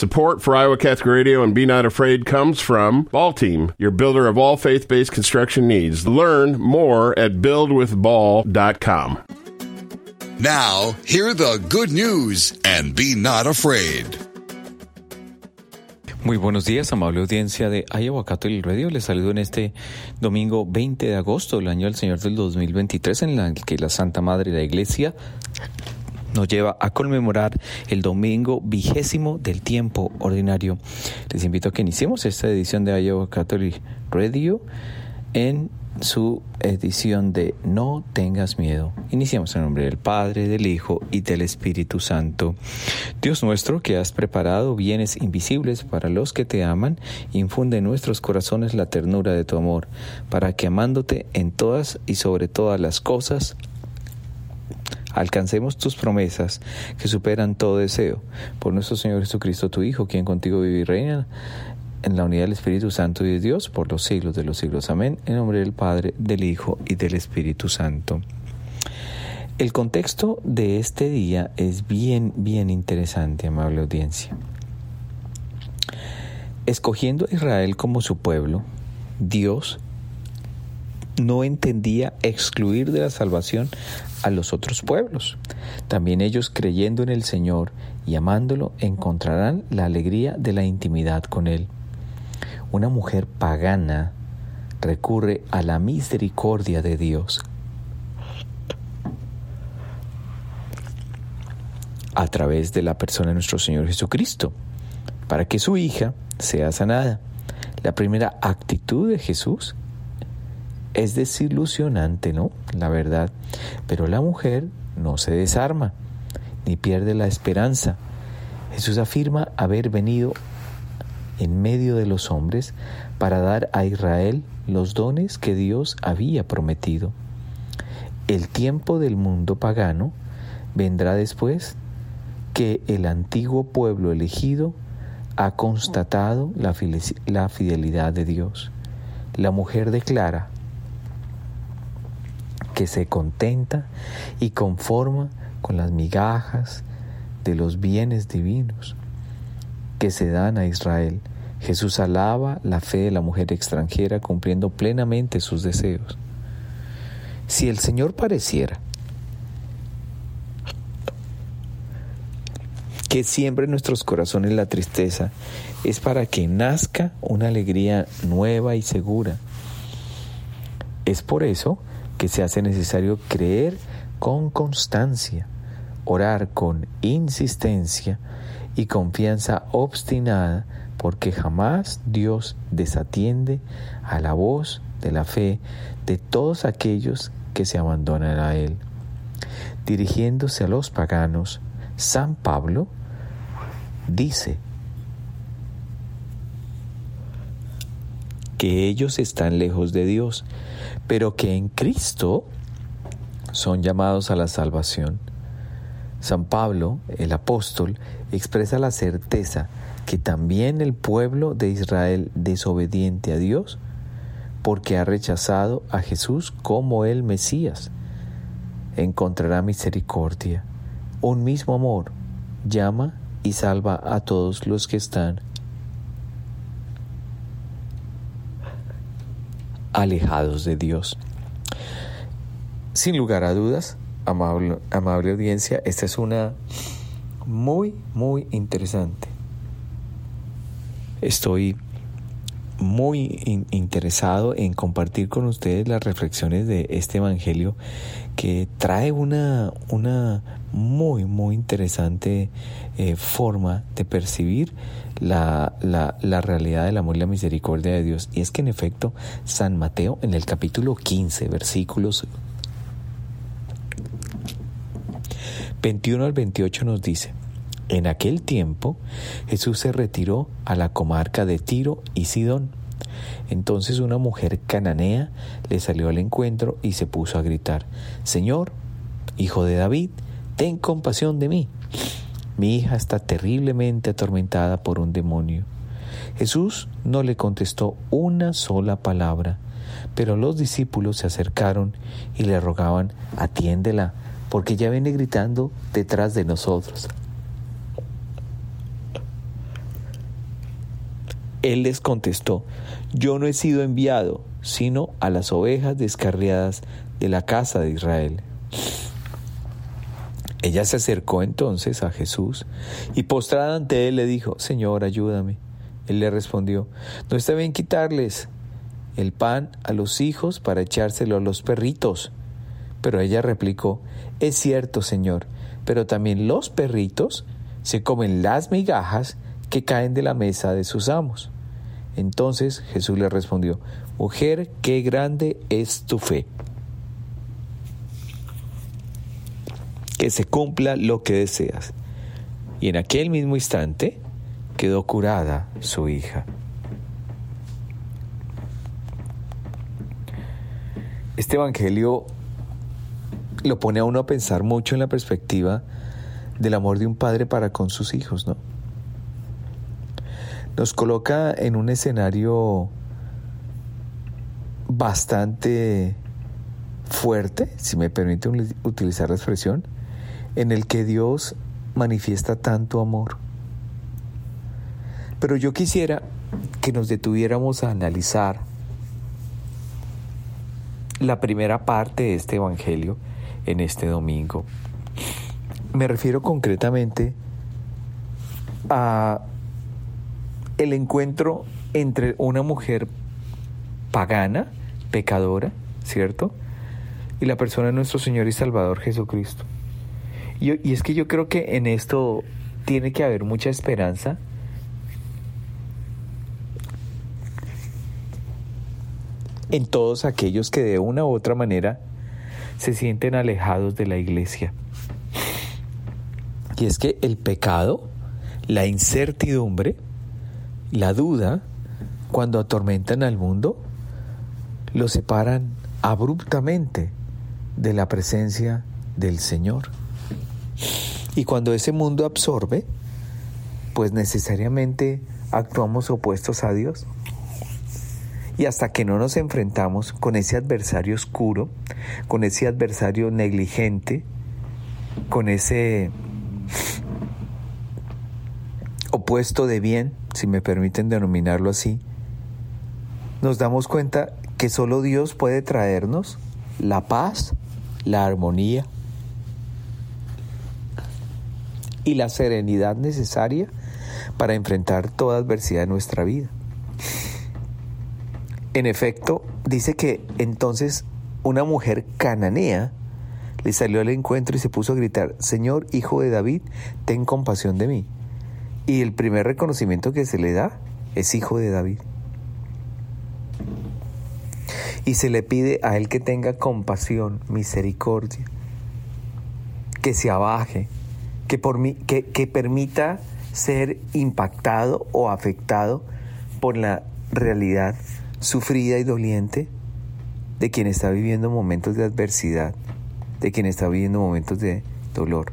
Support for Iowa Catholic Radio and Be Not Afraid comes from Ball Team, your builder of all faith based construction needs. Learn more at buildwithball.com. Now, hear the good news and be not afraid. Muy buenos días, amable audiencia de Iowa Catholic Radio. Les saludo en este domingo 20 de agosto del año del Señor del 2023, en el que la Santa Madre de la Iglesia nos lleva a conmemorar el domingo vigésimo del tiempo ordinario. Les invito a que iniciemos esta edición de Iowa Catholic Radio en su edición de No tengas miedo. Iniciamos en nombre del Padre, del Hijo y del Espíritu Santo. Dios nuestro, que has preparado bienes invisibles para los que te aman, infunde en nuestros corazones la ternura de tu amor, para que amándote en todas y sobre todas las cosas, alcancemos tus promesas que superan todo deseo. Por nuestro Señor Jesucristo, tu Hijo, quien contigo vive y reina en la unidad del Espíritu Santo y de Dios por los siglos de los siglos. Amén. En nombre del Padre, del Hijo y del Espíritu Santo. El contexto de este día es bien, bien interesante, amable audiencia. Escogiendo a Israel como su pueblo, Dios no entendía excluir de la salvación a los otros pueblos. También ellos creyendo en el Señor y amándolo encontrarán la alegría de la intimidad con Él. Una mujer pagana recurre a la misericordia de Dios. a través de la persona de nuestro Señor Jesucristo, para que su hija sea sanada. La primera actitud de Jesús es desilusionante, ¿no? La verdad. Pero la mujer no se desarma, ni pierde la esperanza. Jesús afirma haber venido en medio de los hombres para dar a Israel los dones que Dios había prometido. El tiempo del mundo pagano vendrá después que el antiguo pueblo elegido ha constatado la, fidelidad de Dios. La mujer declara que se contenta y conforma con las migajas de los bienes divinos que se dan a Israel. Jesús alaba la fe de la mujer extranjera cumpliendo plenamente sus deseos. Si el Señor pareciera que siempre en nuestros corazones la tristeza es para que nazca una alegría nueva y segura. Es por eso que se hace necesario creer con constancia, orar con insistencia y confianza obstinada, porque jamás Dios desatiende a la voz de la fe de todos aquellos que se abandonan a Él. Dirigiéndose a los paganos, San Pablo dice que ellos están lejos de Dios, pero que en Cristo son llamados a la salvación. San Pablo, el apóstol, expresa la certeza que también el pueblo de Israel desobediente a Dios, porque ha rechazado a Jesús como el Mesías, encontrará misericordia. Un mismo amor llama y salva a todos los que están alejados de Dios. Sin lugar a dudas, amable, amable audiencia, esta es una muy, muy interesante. Estoy muy interesado en compartir con ustedes las reflexiones de este Evangelio que trae una, una muy, muy interesante eh, forma de percibir la, la, la, realidad del amor y la misericordia de Dios. Y es que en efecto, San Mateo en el capítulo 15, versículos 21 al 28 nos dice, en aquel tiempo Jesús se retiró a la comarca de Tiro y Sidón. Entonces una mujer cananea le salió al encuentro y se puso a gritar, Señor, hijo de David, ten compasión de mí. Mi hija está terriblemente atormentada por un demonio. Jesús no le contestó una sola palabra, pero los discípulos se acercaron y le rogaban, atiéndela, porque ya viene gritando detrás de nosotros. Él les contestó, yo no he sido enviado, sino a las ovejas descarriadas de la casa de Israel. Ella se acercó entonces a Jesús y postrada ante él le dijo, Señor, ayúdame. Él le respondió, no está bien quitarles el pan a los hijos para echárselo a los perritos. Pero ella replicó, es cierto, Señor, pero también los perritos se comen las migajas que caen de la mesa de sus amos. Entonces Jesús le respondió, Mujer, qué grande es tu fe. Que se cumpla lo que deseas. Y en aquel mismo instante quedó curada su hija. Este Evangelio lo pone a uno a pensar mucho en la perspectiva del amor de un padre para con sus hijos, ¿no? Nos coloca en un escenario bastante fuerte, si me permite utilizar la expresión, en el que Dios manifiesta tanto amor. Pero yo quisiera que nos detuviéramos a analizar la primera parte de este Evangelio en este domingo. Me refiero concretamente a el encuentro entre una mujer pagana, pecadora, ¿cierto? Y la persona de nuestro Señor y Salvador Jesucristo. Y, es que yo creo que en esto tiene que haber mucha esperanza. en todos aquellos que de una u otra manera se sienten alejados de la iglesia. Y es que el pecado, la incertidumbre, la duda, cuando atormentan al mundo, lo separan abruptamente de la presencia del Señor. Y cuando ese mundo absorbe, pues necesariamente actuamos opuestos a Dios. Y hasta que no nos enfrentamos con ese adversario oscuro, con ese adversario negligente, con ese opuesto de bien, si me permiten denominarlo así, nos damos cuenta que solo Dios puede traernos la paz, la armonía y la serenidad necesaria para enfrentar toda adversidad en nuestra vida. En efecto, dice que entonces una mujer cananea le salió al encuentro y se puso a gritar, Señor, hijo de David, ten compasión de mí. Y el primer reconocimiento que se le da es hijo de David. Y se le pide a él que tenga compasión, misericordia, que se abaje, que, por mí, que, que permita ser impactado o afectado por la realidad sufrida y doliente de quien está viviendo momentos de adversidad, de quien está viviendo momentos de dolor.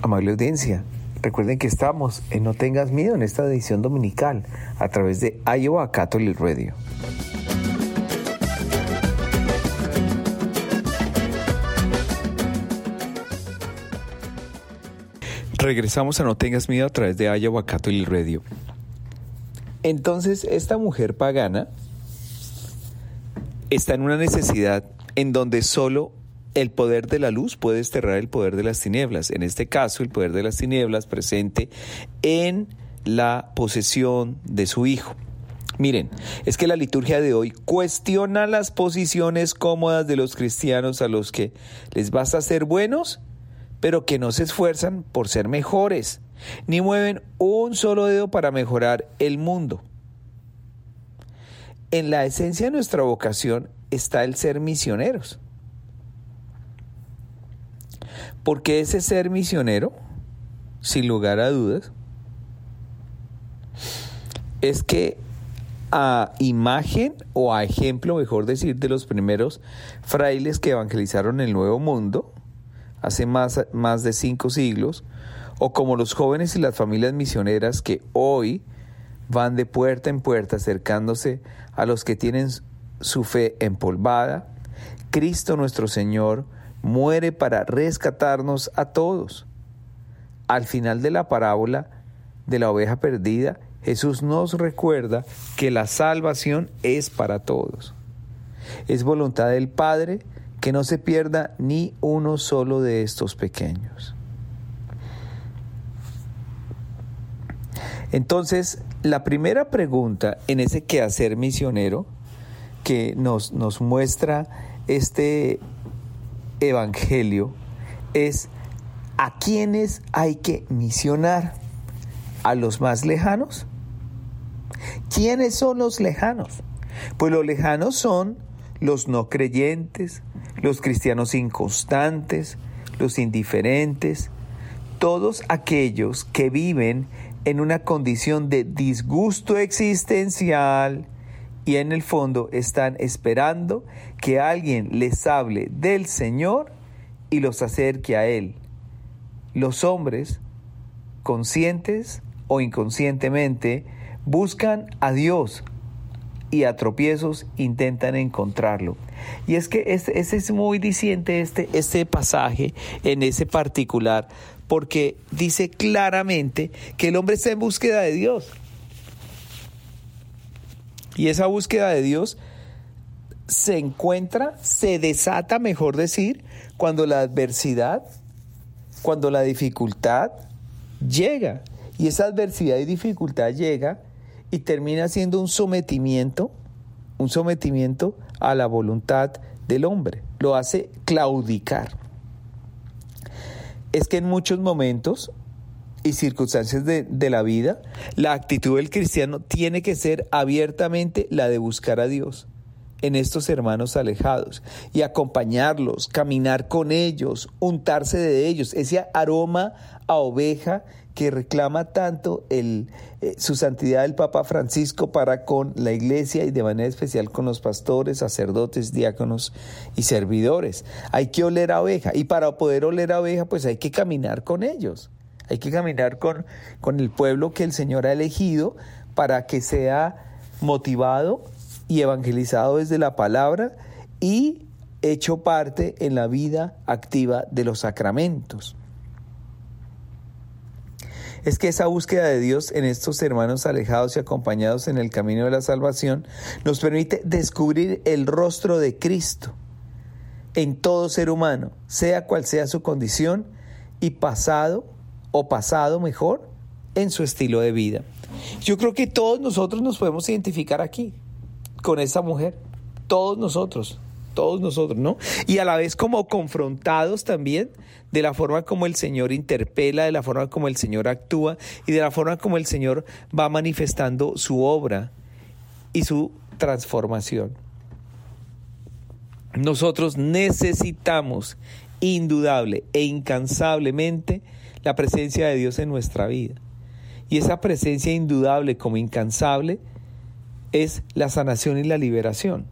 Amable audiencia, recuerden que estamos en No Tengas Miedo en esta edición dominical a través de Iowa Catholic Radio. Regresamos a No Tengas Miedo a través de Iowa Catholic Radio. Entonces, esta mujer pagana está en una necesidad en donde solo el poder de la luz puede desterrar el poder de las tinieblas. En este caso, el poder de las tinieblas presente en la posesión de su hijo. Miren, es que la liturgia de hoy cuestiona las posiciones cómodas de los cristianos a los que les basta ser buenos, pero que no se esfuerzan por ser mejores ni mueven un solo dedo para mejorar el mundo. En la esencia de nuestra vocación está el ser misioneros. Porque ese ser misionero, sin lugar a dudas, es que a imagen o a ejemplo, mejor decir, de los primeros frailes que evangelizaron el Nuevo Mundo, hace más, más de cinco siglos, o como los jóvenes y las familias misioneras que hoy van de puerta en puerta acercándose a los que tienen su fe empolvada, Cristo nuestro Señor muere para rescatarnos a todos. Al final de la parábola de la oveja perdida, Jesús nos recuerda que la salvación es para todos. Es voluntad del Padre que no se pierda ni uno solo de estos pequeños. Entonces, la primera pregunta en ese quehacer misionero que nos, nos muestra este evangelio es ¿a quiénes hay que misionar? ¿A los más lejanos? ¿Quiénes son los lejanos? Pues los lejanos son los no creyentes, los cristianos inconstantes, los indiferentes, todos aquellos que viven en una condición de disgusto existencial y en el fondo están esperando que alguien les hable del Señor y los acerque a Él. Los hombres, conscientes o inconscientemente, buscan a Dios y a tropiezos intentan encontrarlo. Y es que ese, es muy diciente este, este pasaje en ese particular, porque dice claramente que el hombre está en búsqueda de Dios. Y esa búsqueda de Dios se encuentra, se desata, mejor decir, cuando la adversidad, cuando la dificultad llega. Y esa adversidad y dificultad llega y termina siendo un sometimiento, un sometimiento a la voluntad del hombre. Lo hace claudicar. Es que en muchos momentos y circunstancias de, de, la vida, la actitud del cristiano tiene que ser abiertamente la de buscar a Dios en estos hermanos alejados y acompañarlos, caminar con ellos, untarse de ellos, ese aroma a oveja que reclama tanto el, eh, su santidad el Papa Francisco para con la iglesia y de manera especial con los pastores, sacerdotes, diáconos y servidores. Hay que oler a oveja y para poder oler a oveja pues hay que caminar con ellos. Hay que caminar con, con el pueblo que el Señor ha elegido para que sea motivado y evangelizado desde la palabra y hecho parte en la vida activa de los sacramentos. Es que esa búsqueda de Dios en estos hermanos alejados y acompañados en el camino de la salvación nos permite descubrir el rostro de Cristo en todo ser humano, sea cual sea su condición y pasado o pasado mejor en su estilo de vida. Yo creo que todos nosotros nos podemos identificar aquí con esa mujer. Todos nosotros, todos nosotros, ¿no? Y a la vez como confrontados también de la forma como el Señor interpela, de la forma como el Señor actúa y de la forma como el Señor va manifestando su obra y su transformación. Nosotros necesitamos indudable e incansablemente la presencia de Dios en nuestra vida. Y esa presencia indudable como incansable es la sanación y la liberación.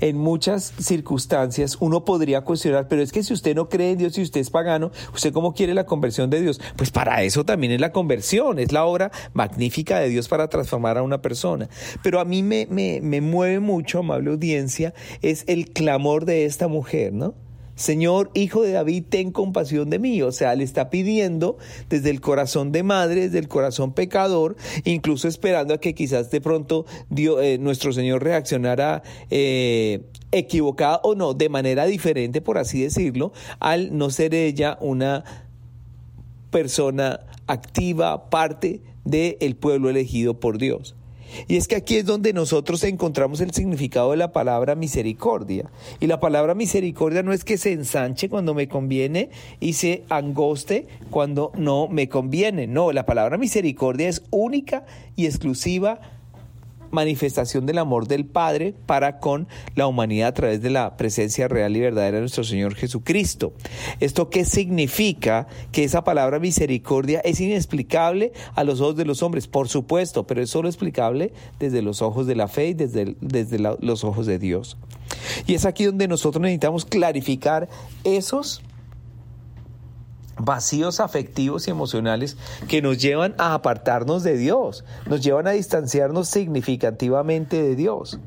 En muchas circunstancias uno podría cuestionar, pero es que si usted no cree en Dios y usted es pagano, ¿usted cómo quiere la conversión de Dios? Pues para eso también es la conversión, es la obra magnífica de Dios para transformar a una persona. Pero a mí me, me, me mueve mucho, amable audiencia, es el clamor de esta mujer, ¿no? Señor, hijo de David, ten compasión de mí. O sea, le está pidiendo desde el corazón de madre, desde el corazón pecador, incluso esperando a que quizás de pronto eh, nuestro Señor reaccionara eh, equivocada o no, de manera diferente, por así decirlo, al no ser ella una persona activa, parte del pueblo elegido por Dios. Y es que aquí es donde nosotros encontramos el significado de la palabra misericordia. Y la palabra misericordia no es que se ensanche cuando me conviene y se angoste cuando no me conviene. No, la palabra misericordia es única y exclusiva manifestación del amor del Padre para con la humanidad a través de la presencia real y verdadera de nuestro Señor Jesucristo. ¿Esto qué significa? Que esa palabra misericordia es inexplicable a los ojos de los hombres, por supuesto, pero es solo explicable desde los ojos de la fe y desde, desde los ojos de Dios. Y es aquí donde nosotros necesitamos clarificar esos vacíos afectivos y emocionales que nos llevan a apartarnos de Dios, nos llevan a distanciarnos significativamente de Dios.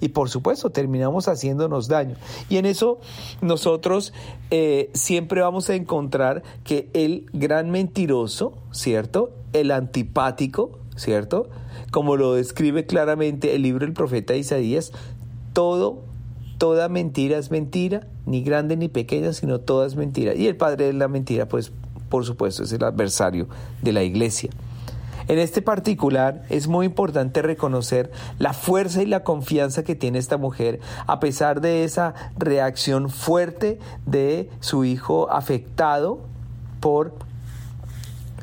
Y por supuesto terminamos haciéndonos daño. Y en eso nosotros eh, siempre vamos a encontrar que el gran mentiroso, ¿cierto? El antipático, ¿cierto? Como lo describe claramente el libro del profeta Isaías, todo, toda mentira es mentira, ni grande ni pequeña, sino toda es mentira. Y el padre de la mentira, pues, por supuesto, es el adversario de la iglesia. En este particular es muy importante reconocer la fuerza y la confianza que tiene esta mujer a pesar de esa reacción fuerte de su hijo afectado por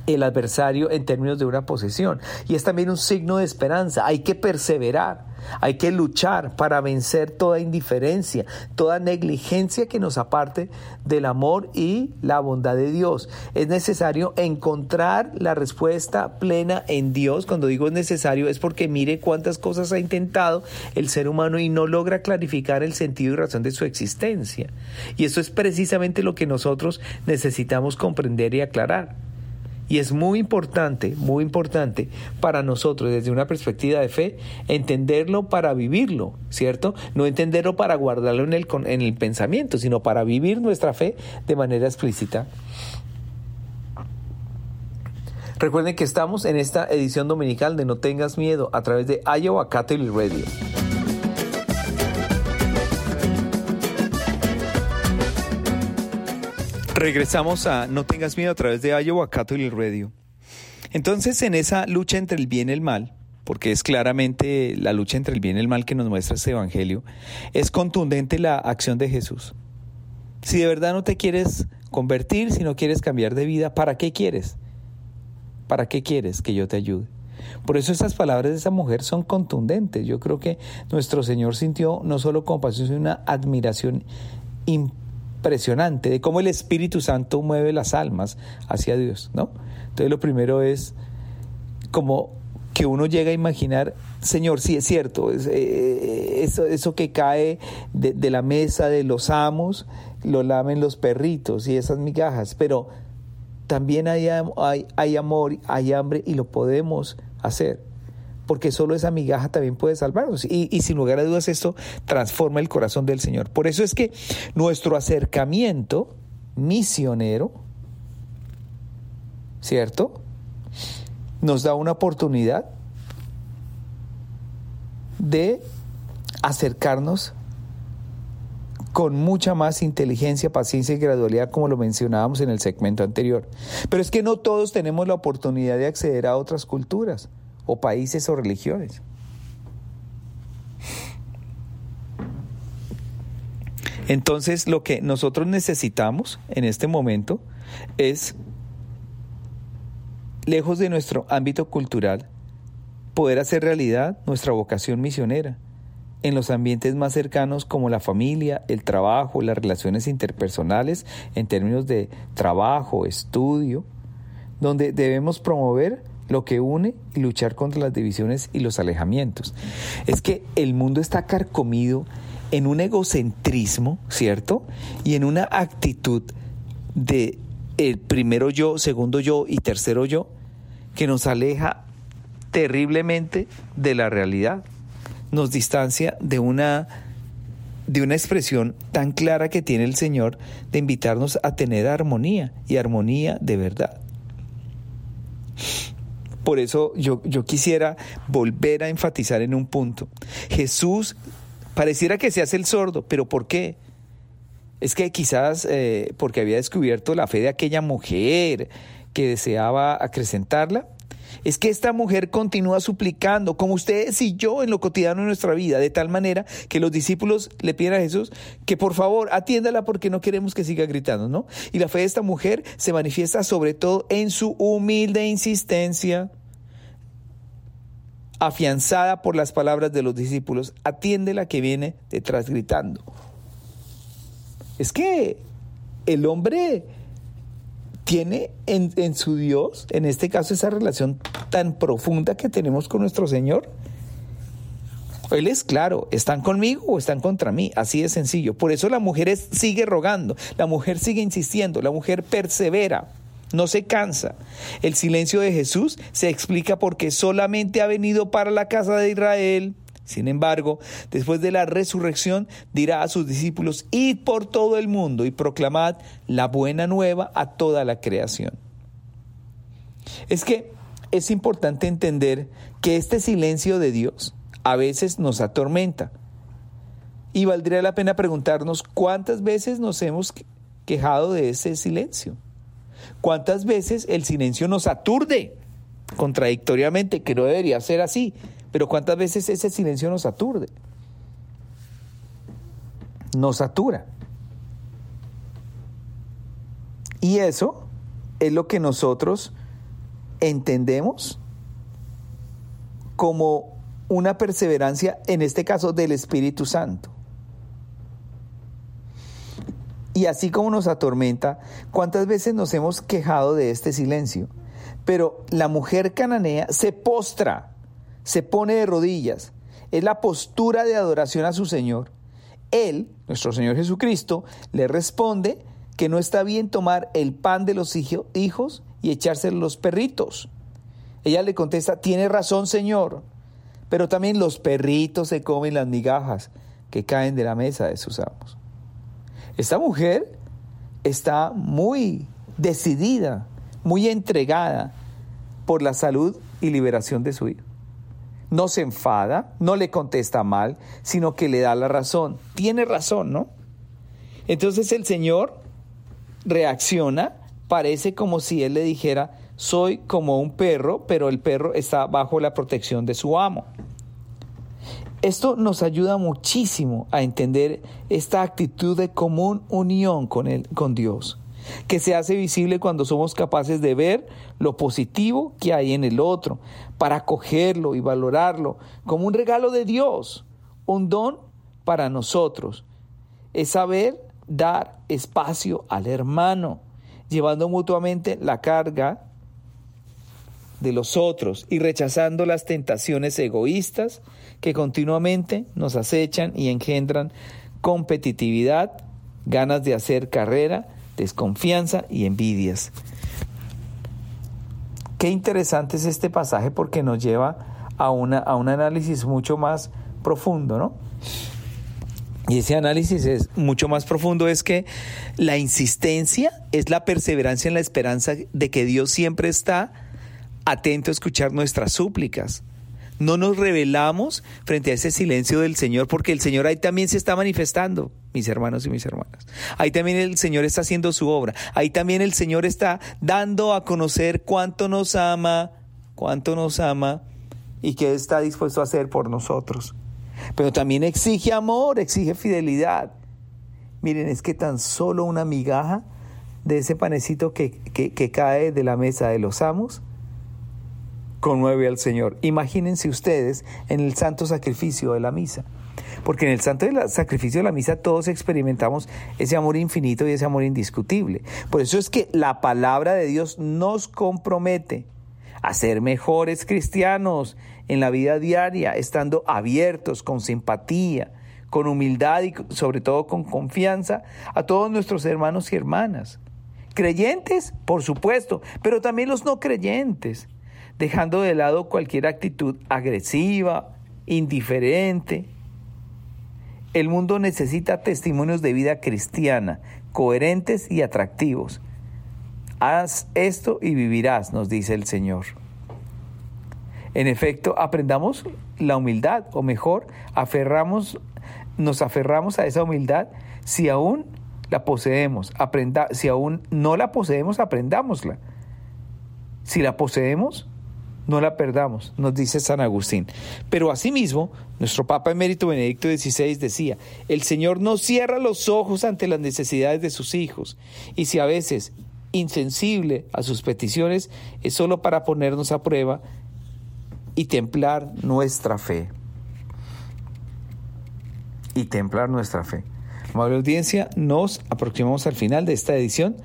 el adversario en términos de una posesión. Y es también un signo de esperanza. Hay que perseverar. Hay que luchar para vencer toda indiferencia, toda negligencia que nos aparte del amor y la bondad de Dios. Es necesario encontrar la respuesta plena en Dios. Cuando digo es necesario es porque mire cuántas cosas ha intentado el ser humano y no logra clarificar el sentido y razón de su existencia. Y eso es precisamente lo que nosotros necesitamos comprender y aclarar. Y es muy importante, muy importante para nosotros desde una perspectiva de fe entenderlo para vivirlo, ¿cierto? No entenderlo para guardarlo en el, en el pensamiento, sino para vivir nuestra fe de manera explícita. Recuerden que estamos en esta edición dominical de No tengas miedo a través de Iowa Catholic Radio. Regresamos a No tengas miedo a través de Iowa Catholic Radio. Entonces, en esa lucha entre el bien y el mal, porque es claramente la lucha entre el bien y el mal que nos muestra este Evangelio, es contundente la acción de Jesús. Si de verdad no te quieres convertir, si no quieres cambiar de vida, ¿para qué quieres? ¿Para qué quieres que yo te ayude? Por eso esas palabras de esa mujer son contundentes. Yo creo que nuestro Señor sintió no solo compasión, sino una admiración impresionante impresionante de cómo el Espíritu Santo mueve las almas hacia Dios, ¿no? Entonces lo primero es como que uno llega a imaginar, Señor, sí es cierto, eh, eso, eso que cae de, la mesa de los amos, lo lamen los perritos y esas migajas, pero también hay, hay, hay amor, hay hambre y lo podemos hacer porque solo esa migaja también puede salvarnos. Y, sin lugar a dudas esto transforma el corazón del Señor. Por eso es que nuestro acercamiento misionero, ¿cierto? Nos da una oportunidad de acercarnos con mucha más inteligencia, paciencia y gradualidad como lo mencionábamos en el segmento anterior. Pero es que no todos tenemos la oportunidad de acceder a otras culturas o países o religiones. Entonces lo que nosotros necesitamos en este momento es, lejos de nuestro ámbito cultural, poder hacer realidad nuestra vocación misionera en los ambientes más cercanos como la familia, el trabajo, las relaciones interpersonales en términos de trabajo, estudio, donde debemos promover lo que une y luchar contra las divisiones y los alejamientos. Es que el mundo está carcomido en un egocentrismo, ¿cierto? Y en una actitud de el primero yo, segundo yo y tercero yo, que nos aleja terriblemente de la realidad. Nos distancia de una de una expresión tan clara que tiene el Señor de invitarnos a tener armonía y armonía de verdad. Por eso yo, yo quisiera volver a enfatizar en un punto. Jesús pareciera que se hace el sordo, pero ¿por qué? Es que quizás eh, porque había descubierto la fe de aquella mujer que deseaba acrecentarla, es que esta mujer continúa suplicando, como ustedes y yo en lo cotidiano de nuestra vida, de tal manera que los discípulos le piden a Jesús que por favor atiéndala porque no queremos que siga gritando, ¿no? Y la fe de esta mujer se manifiesta sobre todo en su humilde insistencia afianzada por las palabras de los discípulos, atiéndela que viene detrás gritando. Es que el hombre tiene en, su Dios, en este caso, esa relación tan profunda que tenemos con nuestro Señor. Él es claro, ¿están conmigo o están contra mí? Así de sencillo. Por eso la mujer sigue rogando, la mujer sigue insistiendo, la mujer persevera, no se cansa. El silencio de Jesús se explica porque solamente ha venido para la casa de Israel. Sin embargo, después de la resurrección, dirá a sus discípulos, id por todo el mundo y proclamad la buena nueva a toda la creación. Es que es importante entender que este silencio de Dios a veces nos atormenta. Y valdría la pena preguntarnos cuántas veces nos hemos quejado de ese silencio. ¿Cuántas veces el silencio nos aturde? Contradictoriamente, que no debería ser así, pero ¿cuántas veces ese silencio nos aturde? Nos satura. Y eso es lo que nosotros entendemos como una perseverancia, en este caso, del Espíritu Santo. Y así como nos atormenta, ¿cuántas veces nos hemos quejado de este silencio? Pero la mujer cananea se postra, se pone de rodillas. Es la postura de adoración a su Señor. Él, nuestro Señor Jesucristo, le responde que no está bien tomar el pan de los hijos y echárselo a los perritos. Ella le contesta, tiene razón, Señor, pero también los perritos se comen las migajas que caen de la mesa de sus amos. Esta mujer está muy decidida, muy entregada por la salud y liberación de su hijo. No se enfada, no le contesta mal, sino que le da la razón. Tiene razón, ¿no? Entonces el Señor reacciona, parece como si Él le dijera, soy como un perro, pero el perro está bajo la protección de su amo. Esto nos ayuda muchísimo a entender esta actitud de común unión con, el, con Dios, que se hace visible cuando somos capaces de ver lo positivo que hay en el otro, para acogerlo y valorarlo como un regalo de Dios, un don para nosotros. Es saber dar espacio al hermano, llevando mutuamente la carga de los otros y rechazando las tentaciones egoístas que continuamente nos acechan y engendran competitividad, ganas de hacer carrera, desconfianza y envidias. Qué interesante es este pasaje porque nos lleva a, una, a un análisis mucho más profundo, ¿no? Y ese análisis es mucho más profundo, es que la insistencia es la perseverancia en la esperanza de que Dios siempre está atento a escuchar nuestras súplicas. No nos revelamos frente a ese silencio del Señor porque el Señor ahí también se está manifestando, mis hermanos y mis hermanas. Ahí también el Señor está haciendo su obra. Ahí también el Señor está dando a conocer cuánto nos ama, cuánto nos ama y qué está dispuesto a hacer por nosotros. Pero también exige amor, exige fidelidad. Miren, es que tan solo una migaja de ese panecito que, que cae de la mesa de los amos conmueve al Señor. Imagínense ustedes en el santo sacrificio de la misa. Porque en el santo sacrificio de la misa todos experimentamos ese amor infinito y ese amor indiscutible. Por eso es que la palabra de Dios nos compromete a ser mejores cristianos en la vida diaria, estando abiertos, con simpatía, con humildad y sobre todo con confianza a todos nuestros hermanos y hermanas. Creyentes, por supuesto, pero también los no creyentes dejando de lado cualquier actitud agresiva, indiferente. El mundo necesita testimonios de vida cristiana, coherentes y atractivos. Haz esto y vivirás, nos dice el Señor. En efecto, aprendamos la humildad, o mejor, aferramos, nos aferramos a esa humildad si aún la poseemos. Aprenda, si aún no la poseemos, aprendámosla. Si la poseemos, no la perdamos, nos dice San Agustín. Pero asimismo, nuestro Papa Emérito Benedicto XVI decía, el Señor no cierra los ojos ante las necesidades de sus hijos, y si a veces insensible a sus peticiones, es solo para ponernos a prueba y templar nuestra fe. Y templar nuestra fe. Amable audiencia, nos aproximamos al final de esta edición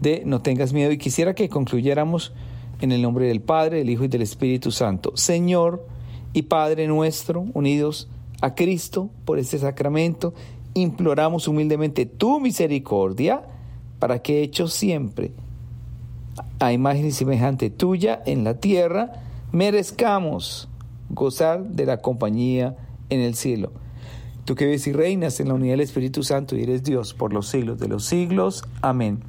de No tengas miedo y quisiera que concluyéramos en el nombre del Padre, del Hijo y del Espíritu Santo. Señor y Padre nuestro, unidos a Cristo por este sacramento, imploramos humildemente tu misericordia para que hechos siempre a imagen y semejante tuya en la tierra, merezcamos gozar de la compañía en el cielo. Tú que ves y reinas en la unidad del Espíritu Santo y eres Dios por los siglos de los siglos. Amén.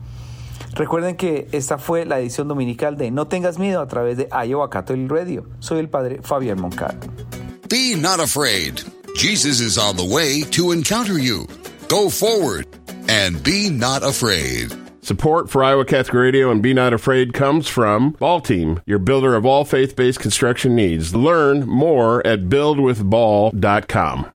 Recuerden que esta fue la edición dominical de No tengas miedo a través de Iowa Catholic Radio. Soy el padre Fabián Moncal. Be not afraid. Jesus is on the way to encounter you. Go forward and be not afraid. Support for Iowa Catholic Radio and Be Not Afraid comes from Ball Team, your builder of all faith based construction needs. Learn more at buildwithball.com.